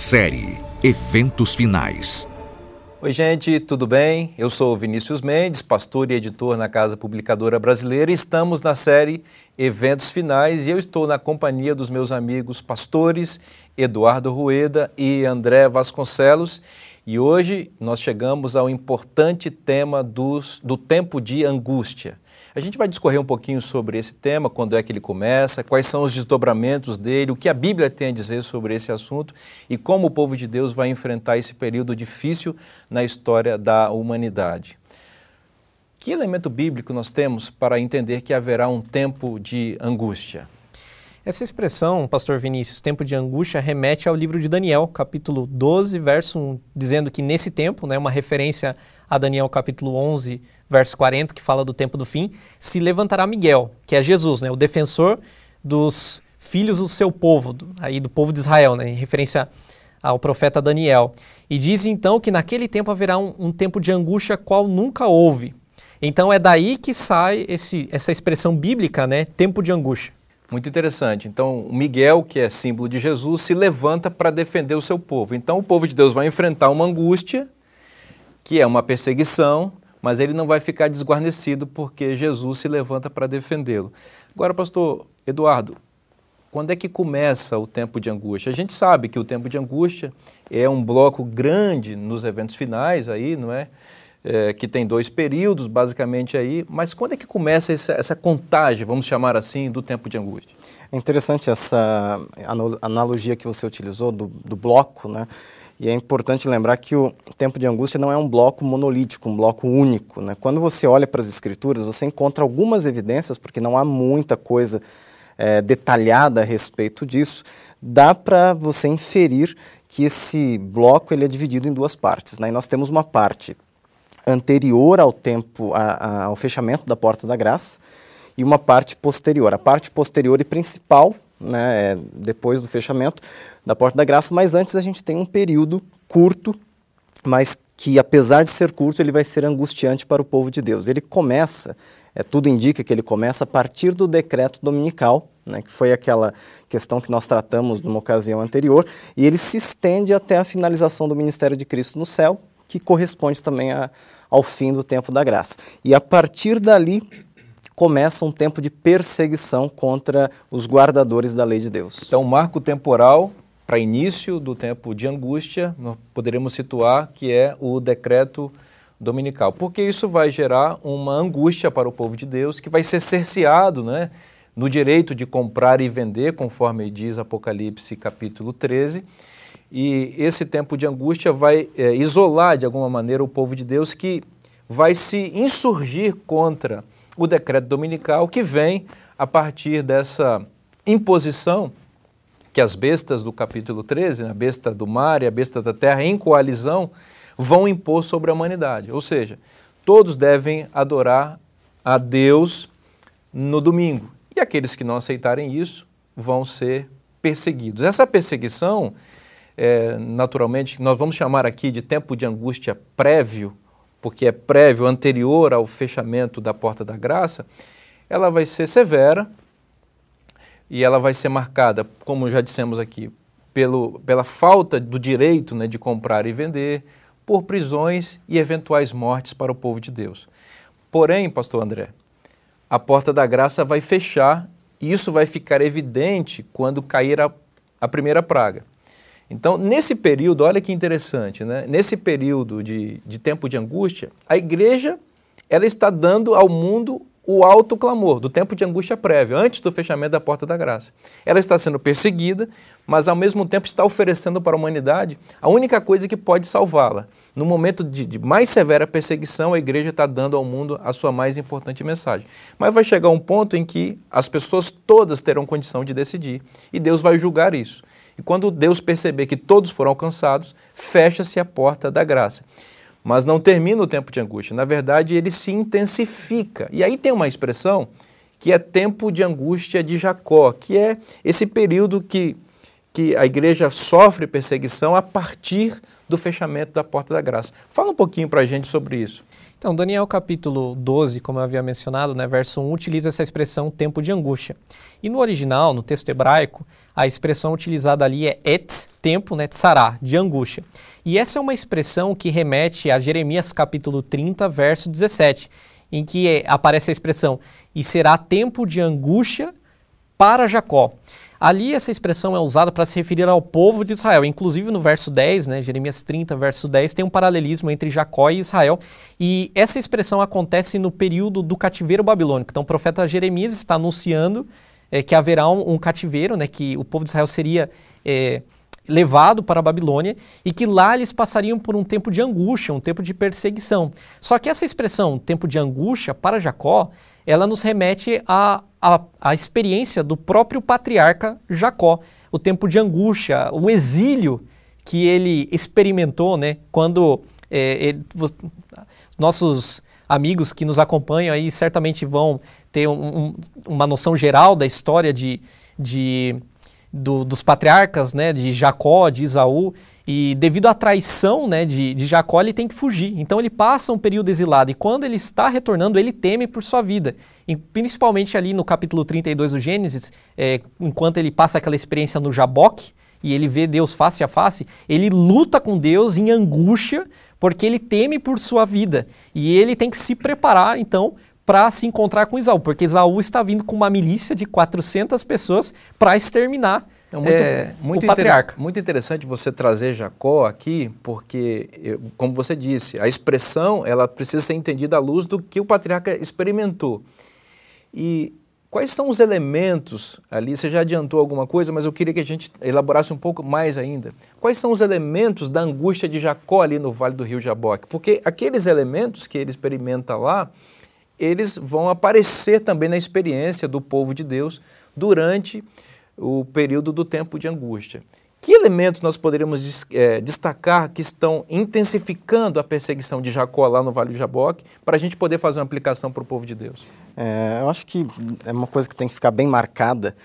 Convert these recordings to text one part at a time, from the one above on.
Série Eventos Finais. Oi, gente, tudo bem? Eu sou Vinícius Mendes, pastor e editor na Casa Publicadora Brasileira estamos na série Eventos Finais e eu estou na companhia dos meus amigos pastores Eduardo Rueda e André Vasconcelos e hoje nós chegamos ao importante tema dos, do tempo de angústia. A gente vai discorrer um pouquinho sobre esse tema, quando é que ele começa, quais são os desdobramentos dele, o que a Bíblia tem a dizer sobre esse assunto e como o povo de Deus vai enfrentar esse período difícil na história da humanidade. Que elemento bíblico nós temos para entender que haverá um tempo de angústia? Essa expressão, pastor Vinícius, tempo de angústia, remete ao livro de Daniel, capítulo 12, verso 1, dizendo que nesse tempo, né, uma referência a Daniel capítulo 11, verso 40, que fala do tempo do fim, se levantará Miguel, que é Jesus, né, o defensor dos filhos do seu povo, do, aí do povo de Israel, né, em referência ao profeta Daniel. E diz então que naquele tempo haverá um, um tempo de angústia qual nunca houve. Então é daí que sai esse, essa expressão bíblica, né, tempo de angústia. Muito interessante. Então, Miguel, que é símbolo de Jesus, se levanta para defender o seu povo. Então, o povo de Deus vai enfrentar uma angústia, que é uma perseguição, mas ele não vai ficar desguarnecido porque Jesus se levanta para defendê-lo. Agora, pastor Eduardo, quando é que começa o tempo de angústia? A gente sabe que o tempo de angústia é um bloco grande nos eventos finais aí, não é? É, que tem dois períodos, basicamente aí, mas quando é que começa essa, essa contagem, vamos chamar assim, do tempo de angústia? É interessante essa analogia que você utilizou do, do bloco, né? E é importante lembrar que o tempo de angústia não é um bloco monolítico, um bloco único. Né? Quando você olha para as escrituras, você encontra algumas evidências, porque não há muita coisa é, detalhada a respeito disso, dá para você inferir que esse bloco ele é dividido em duas partes. Né? E nós temos uma parte anterior ao tempo, a, a, ao fechamento da Porta da Graça, e uma parte posterior. A parte posterior e principal, né, é depois do fechamento da Porta da Graça, mas antes a gente tem um período curto, mas que apesar de ser curto, ele vai ser angustiante para o povo de Deus. Ele começa, é, tudo indica que ele começa a partir do decreto dominical, né, que foi aquela questão que nós tratamos numa ocasião anterior, e ele se estende até a finalização do ministério de Cristo no céu, que corresponde também a, ao fim do tempo da graça. E a partir dali começa um tempo de perseguição contra os guardadores da lei de Deus. Então, marco temporal para início do tempo de angústia, nós poderemos situar que é o decreto dominical, porque isso vai gerar uma angústia para o povo de Deus que vai ser cerceado, né, no direito de comprar e vender, conforme diz Apocalipse capítulo 13 e esse tempo de angústia vai é, isolar de alguma maneira o povo de Deus que vai se insurgir contra o decreto dominical que vem a partir dessa imposição que as bestas do capítulo 13, a besta do mar e a besta da terra, em coalizão, vão impor sobre a humanidade. Ou seja, todos devem adorar a Deus no domingo. E aqueles que não aceitarem isso vão ser perseguidos. Essa perseguição é, naturalmente, nós vamos chamar aqui de tempo de angústia prévio, porque é prévio, anterior ao fechamento da porta da graça, ela vai ser severa e ela vai ser marcada, como já dissemos aqui, pelo, pela falta do direito né, de comprar e vender, por prisões e eventuais mortes para o povo de Deus. Porém, pastor André, a porta da graça vai fechar e isso vai ficar evidente quando cair a, a primeira praga. Então, nesse período, olha que interessante, né? nesse período de, de tempo de angústia, a igreja ela está dando ao mundo o alto clamor do tempo de angústia prévia, antes do fechamento da porta da graça. Ela está sendo perseguida, mas ao mesmo tempo está oferecendo para a humanidade a única coisa que pode salvá-la. No momento de, de, mais severa perseguição, a igreja está dando ao mundo a sua mais importante mensagem. Mas vai chegar um ponto em que as pessoas todas terão condição de decidir e Deus vai julgar isso. E quando Deus perceber que todos foram alcançados, fecha-se a porta da graça. Mas não termina o tempo de angústia, na verdade, ele se intensifica. E aí tem uma expressão que é tempo de angústia de Jacó, que é esse período que, que a igreja sofre perseguição a partir do fechamento da porta da graça. Fala um pouquinho para a gente sobre isso. Então, Daniel capítulo 12, como eu havia mencionado, né, verso 1, utiliza essa expressão tempo de angústia. E no original, no texto hebraico, a expressão utilizada ali é et, tempo, né, tsará, de angústia. E essa é uma expressão que remete a Jeremias capítulo 30, verso 17, em que é, aparece a expressão, e será tempo de angústia para Jacó. Ali essa expressão é usada para se referir ao povo de Israel. Inclusive no verso 10, né, Jeremias 30, verso 10, tem um paralelismo entre Jacó e Israel. E essa expressão acontece no período do cativeiro babilônico. Então o profeta Jeremias está anunciando é, que haverá um, um, cativeiro, né, que o povo de Israel seria é, levado para a Babilônia e que lá eles passariam por um tempo de angústia, um tempo de perseguição. Só que essa expressão, tempo de angústia, para Jacó, ela nos remete à, à, à experiência do próprio patriarca Jacó, o tempo de angústia, o exílio que ele experimentou, né, quando é, ele, nossos amigos que nos acompanham aí certamente vão ter um, um, uma noção geral da história de, de do, dos patriarcas, né, de Jacó, de Isaú, e devido à traição né, de, de Jacó, ele tem que fugir. Então ele passa um período exilado, e quando ele está retornando, ele teme por sua vida. E, principalmente ali no capítulo 32 do Gênesis, é, enquanto ele passa aquela experiência no Jaboque, e ele vê Deus face a face, ele luta com Deus em angústia, porque ele teme por sua vida. E ele tem que se preparar, então, para se encontrar com Isaú, porque Isaú está vindo com uma milícia de 400 pessoas para exterminar muito, é, muito patriarca. Muito interessante você trazer Jacó aqui, porque, como você disse, a expressão ela precisa ser entendida à luz do que o patriarca experimentou. E quais são os elementos ali? Você já adiantou alguma coisa, mas eu queria que a gente elaborasse um pouco mais ainda. Quais são os elementos da angústia de Jacó ali no Vale do Rio Jaboque? Porque aqueles elementos que ele experimenta lá, eles vão aparecer também na experiência do povo de Deus durante o período do tempo de angústia. Que elementos nós poderíamos é, destacar que estão intensificando a perseguição de Jacó lá no Vale do Jaboque para a gente poder fazer uma aplicação para o povo de Deus? É, eu acho que é uma coisa que tem que ficar bem marcada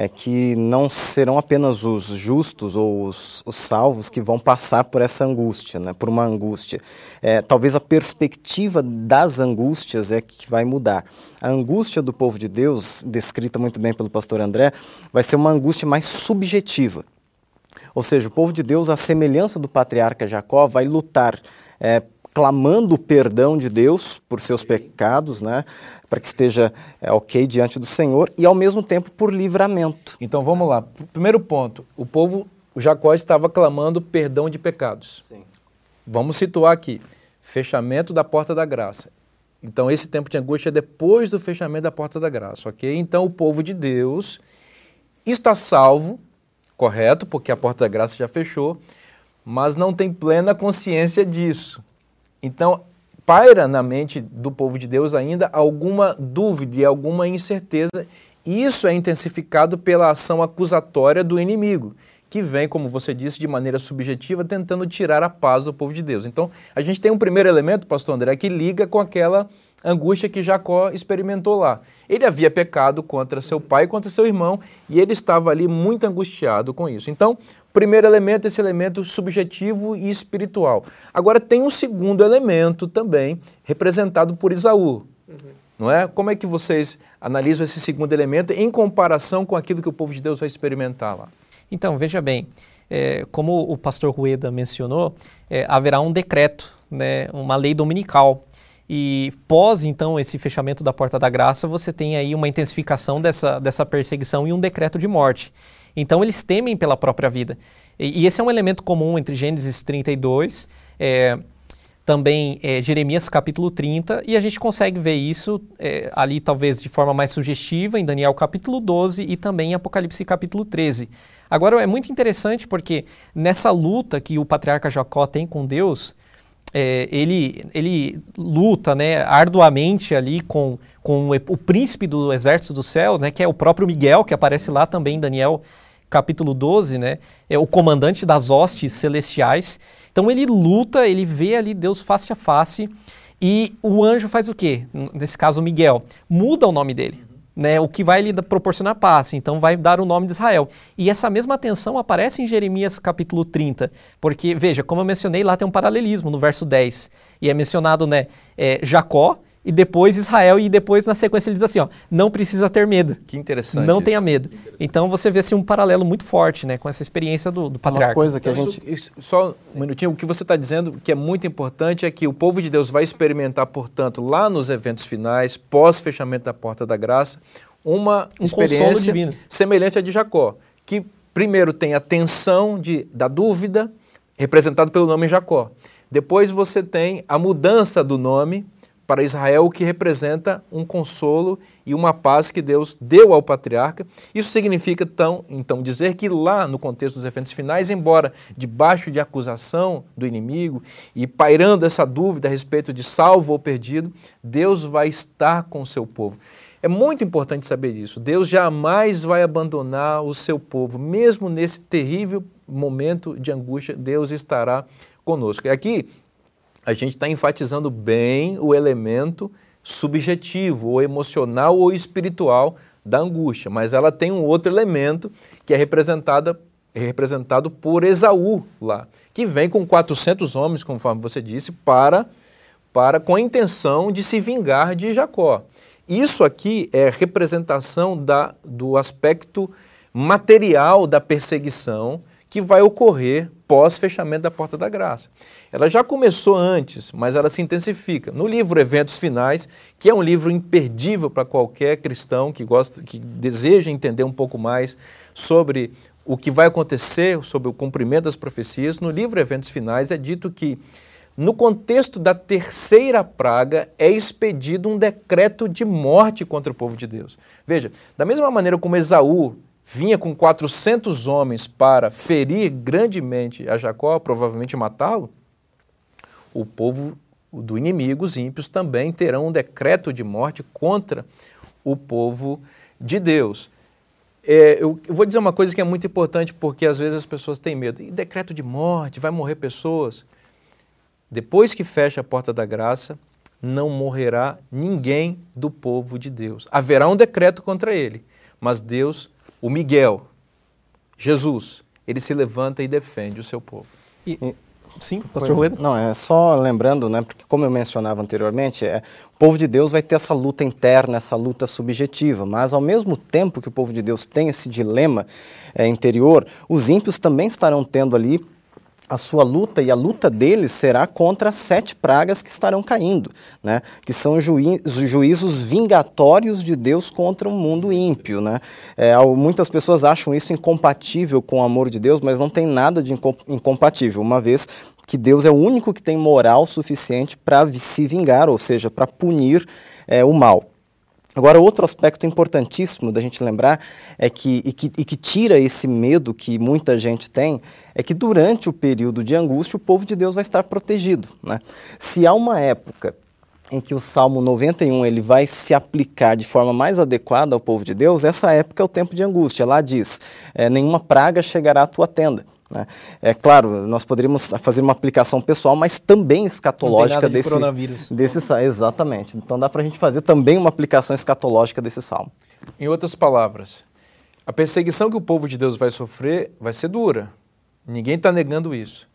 é que não serão apenas os justos ou os, os salvos que vão passar por essa angústia, né, por uma angústia. É, talvez a perspectiva das angústias é que vai mudar. A angústia do povo de Deus, descrita muito bem pelo pastor André, vai ser uma angústia mais subjetiva. Ou seja, o povo de Deus, à semelhança do patriarca Jacó, vai lutar é, clamando o perdão de Deus por seus pecados, né, para que esteja é, ok diante do Senhor e ao mesmo tempo por livramento. Então vamos lá. Primeiro ponto: o povo, o Jacó estava clamando perdão de pecados. Sim. Vamos situar aqui: fechamento da porta da graça. Então esse tempo de angústia é depois do fechamento da porta da graça, ok? Então o povo de Deus está salvo, correto, porque a porta da graça já fechou, mas não tem plena consciência disso. Então, paira na mente do povo de Deus ainda alguma dúvida e alguma incerteza. Isso é intensificado pela ação acusatória do inimigo, que vem, como você disse, de maneira subjetiva, tentando tirar a paz do povo de Deus. Então, a gente tem um primeiro elemento, pastor André, que liga com aquela angústia que Jacó experimentou lá. Ele havia pecado contra seu pai e contra seu irmão, e ele estava ali muito angustiado com isso. Então, primeiro elemento, esse elemento subjetivo e espiritual. Agora tem um segundo elemento também, representado por Isaú. Não é? Como é que vocês analisam esse segundo elemento em comparação com aquilo que o povo de Deus vai experimentar lá? Então, veja bem, é, como o pastor Rueda mencionou, é, haverá um decreto, né, uma lei dominical e pós, então, esse fechamento da porta da graça, você tem aí uma intensificação dessa, dessa perseguição e um decreto de morte. Então, eles temem pela própria vida. E, e esse é um elemento comum entre Gênesis 32, é, também é, Jeremias capítulo 30, e a gente consegue ver isso é, ali, talvez de forma mais sugestiva, em Daniel capítulo 12 e também em Apocalipse capítulo 13. Agora, é muito interessante porque nessa luta que o patriarca Jacó tem com Deus, é, ele, ele luta né, arduamente ali com, com o, príncipe do exército do céu, né, que é o próprio Miguel, que aparece lá também em Daniel capítulo 12, né, é o comandante das hostes celestiais. Então ele luta, ele vê ali Deus face a face e o anjo faz o quê? Nesse caso, Miguel, muda o nome dele. né, o que vai lhe proporcionar paz, então vai dar o nome de Israel. E essa mesma atenção aparece em Jeremias capítulo 30, porque, veja, como eu mencionei, lá tem um paralelismo no verso 10, e é mencionado né, é, Jacó, e depois Israel, e depois na sequência ele diz assim, ó, não precisa ter medo. Que interessante. Não isso. tenha medo. Então você vê assim, um paralelo muito forte né, com essa experiência do, do patriarca. Uma coisa que então, a gente... Isso, só um minutinho, o que você está dizendo que é muito importante é que o povo de Deus vai experimentar, portanto, lá nos eventos finais, pós-fechamento da porta da graça, uma um experiência semelhante à de Jacó, que primeiro tem a tensão de, da dúvida, representado pelo nome Jacó. Depois você tem a mudança do nome, para Israel, o que representa um consolo e uma paz que Deus deu ao patriarca. Isso significa, então, então, dizer que lá no contexto dos eventos finais, embora debaixo de acusação do inimigo e pairando essa dúvida a respeito de salvo ou perdido, Deus vai estar com o seu povo. É muito importante saber disso. Deus jamais vai abandonar o seu povo, mesmo nesse terrível momento de angústia, Deus estará conosco. E aqui a gente está enfatizando bem o elemento subjetivo, ou emocional ou espiritual da angústia, mas ela tem um outro elemento que é representada é representado por Esaú lá, que vem com 400 homens, conforme você disse, para para com a intenção de se vingar de Jacó. Isso aqui é representação da, do aspecto material da perseguição que vai ocorrer pós-fechamento da Porta da Graça. Ela já começou antes, mas ela se intensifica. No livro Eventos Finais, que é um livro imperdível para qualquer cristão que gosta, que deseja entender um pouco mais sobre o que vai acontecer, sobre o cumprimento das profecias, no livro Eventos Finais é dito que no contexto da terceira praga, é expedido um decreto de morte contra o povo de Deus. Veja, da mesma maneira como Esaú vinha com 400 homens para ferir grandemente a Jacó, provavelmente matá-lo, o povo do inimigo, os ímpios, também terão um decreto de morte contra o povo de Deus. É, eu, eu, vou dizer uma coisa que é muito importante porque às vezes as pessoas têm medo. E decreto de morte, vai morrer pessoas. Depois que fecha a porta da graça, não morrerá ninguém do povo de Deus. Haverá um decreto contra ele, mas Deus o Miguel, Jesus, ele se levanta e defende o seu povo. E, sim, pastor Rueda? Não, é só lembrando, né, porque como eu mencionava anteriormente, é, o povo de Deus vai ter essa luta interna, essa luta subjetiva, mas ao mesmo tempo que o povo de Deus tem esse dilema é, interior, os ímpios também estarão tendo ali a sua luta e a luta deles será contra as sete pragas que estarão caindo, né? que são juí juízos vingatórios de Deus contra o um mundo ímpio. Né? É, muitas pessoas acham isso incompatível com o amor de Deus, mas não tem nada de incompatível, uma vez que Deus é o único que tem moral suficiente para se vingar, ou seja, para punir é, o mal. Agora, outro aspecto importantíssimo da gente lembrar é que e, que, e que tira esse medo que muita gente tem, é que durante o período de angústia o povo de Deus vai estar protegido. Né? Se há uma época em que o Salmo 91 ele vai se aplicar de forma mais adequada ao povo de Deus, essa época é o tempo de angústia. Lá diz: é, nenhuma praga chegará à tua tenda. Né? É claro, nós poderíamos fazer uma aplicação pessoal, mas também escatológica de desse, desse Exatamente. Então dá para a gente fazer também uma aplicação escatológica desse salmo. Em outras palavras, a perseguição que o povo de Deus vai sofrer vai ser dura. Ninguém está negando isso.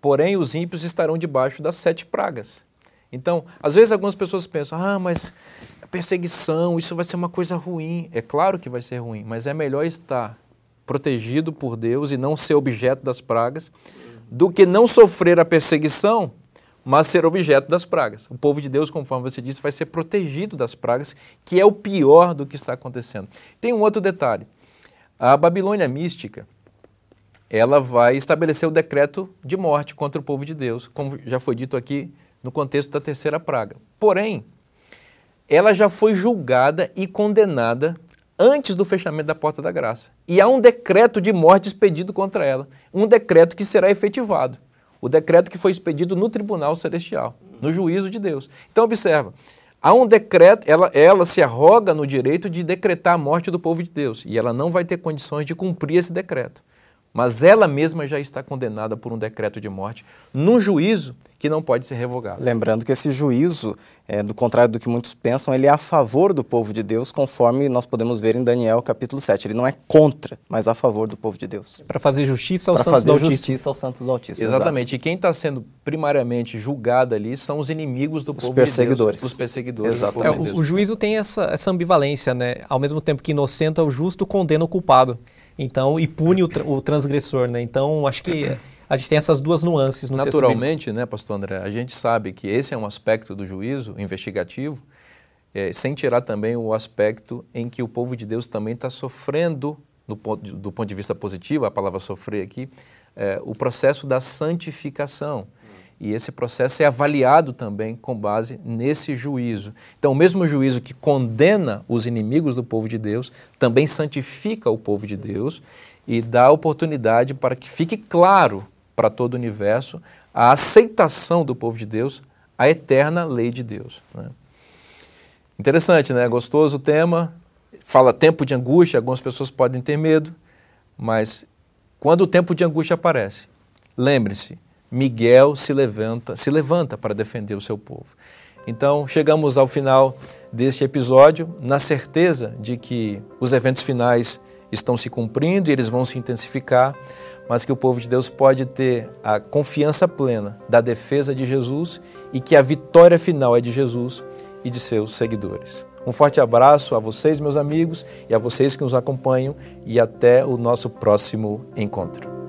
Porém, os ímpios estarão debaixo das sete pragas. Então, às vezes algumas pessoas pensam, ah, mas a perseguição, isso vai ser uma coisa ruim. É claro que vai ser ruim, mas é melhor estar protegido por Deus e não ser objeto das pragas, do que não sofrer a perseguição, mas ser objeto das pragas. O povo de Deus, conforme você disse, vai ser protegido das pragas, que é o pior do que está acontecendo. Tem um outro detalhe. A Babilônia mística, ela vai estabelecer o decreto de morte contra o povo de Deus, como já foi dito aqui no contexto da terceira praga. Porém, ela já foi julgada e condenada antes do fechamento da porta da graça. E há um decreto de morte expedido contra ela, um decreto que será efetivado. O decreto que foi expedido no tribunal celestial, no juízo de Deus. Então observa, há um decreto, ela, ela se arroga no direito de decretar a morte do povo de Deus, e ela não vai ter condições de cumprir esse decreto. Mas ela mesma já está condenada por um decreto de morte, num juízo que não pode ser revogado. Lembrando que esse juízo, é, do contrário do que muitos pensam, ele é a favor do povo de Deus, conforme nós podemos ver em Daniel capítulo 7. Ele não é contra, mas a favor do povo de Deus. Para fazer justiça aos Para santos fazer do Altíssimo. justiça aos santos do Altíssimo. Exatamente. E quem está sendo primariamente julgado ali são os inimigos do Os povo perseguidores. de Deus. Os perseguidores. do Exatamente. É, povo de o, o juízo tem essa, essa ambivalência, né? Ao mesmo tempo que inocenta o justo, condena o culpado. Então, e pune o, tra- o transgressor, né? Então, acho que a gente tem essas duas nuances no texto. Naturalmente, né, pastor André, a gente sabe que esse é um aspecto do juízo investigativo, eh, sem tirar também o aspecto em que o povo de Deus também está sofrendo, do ponto, de, do ponto de vista positivo, a palavra sofrer aqui, eh, o processo da santificação. E esse processo é avaliado também com base nesse juízo. Então, o mesmo juízo que condena os inimigos do povo de Deus, também santifica o povo de Deus e dá oportunidade para que fique claro para todo o universo a aceitação do povo de Deus à eterna lei de Deus. né? Interessante, né? Gostoso o tema. Fala tempo de angústia, algumas pessoas podem ter medo, mas quando o tempo de angústia aparece, lembre-se, Miguel se levanta, se levanta para defender o seu povo. Então, chegamos ao final deste episódio na certeza de que os eventos finais estão se cumprindo e eles vão se intensificar, mas que o povo de Deus pode ter a confiança plena da defesa de Jesus e que a vitória final é de Jesus e de seus seguidores. Um forte abraço a vocês, meus amigos, e a vocês que nos acompanham, e até o nosso próximo encontro.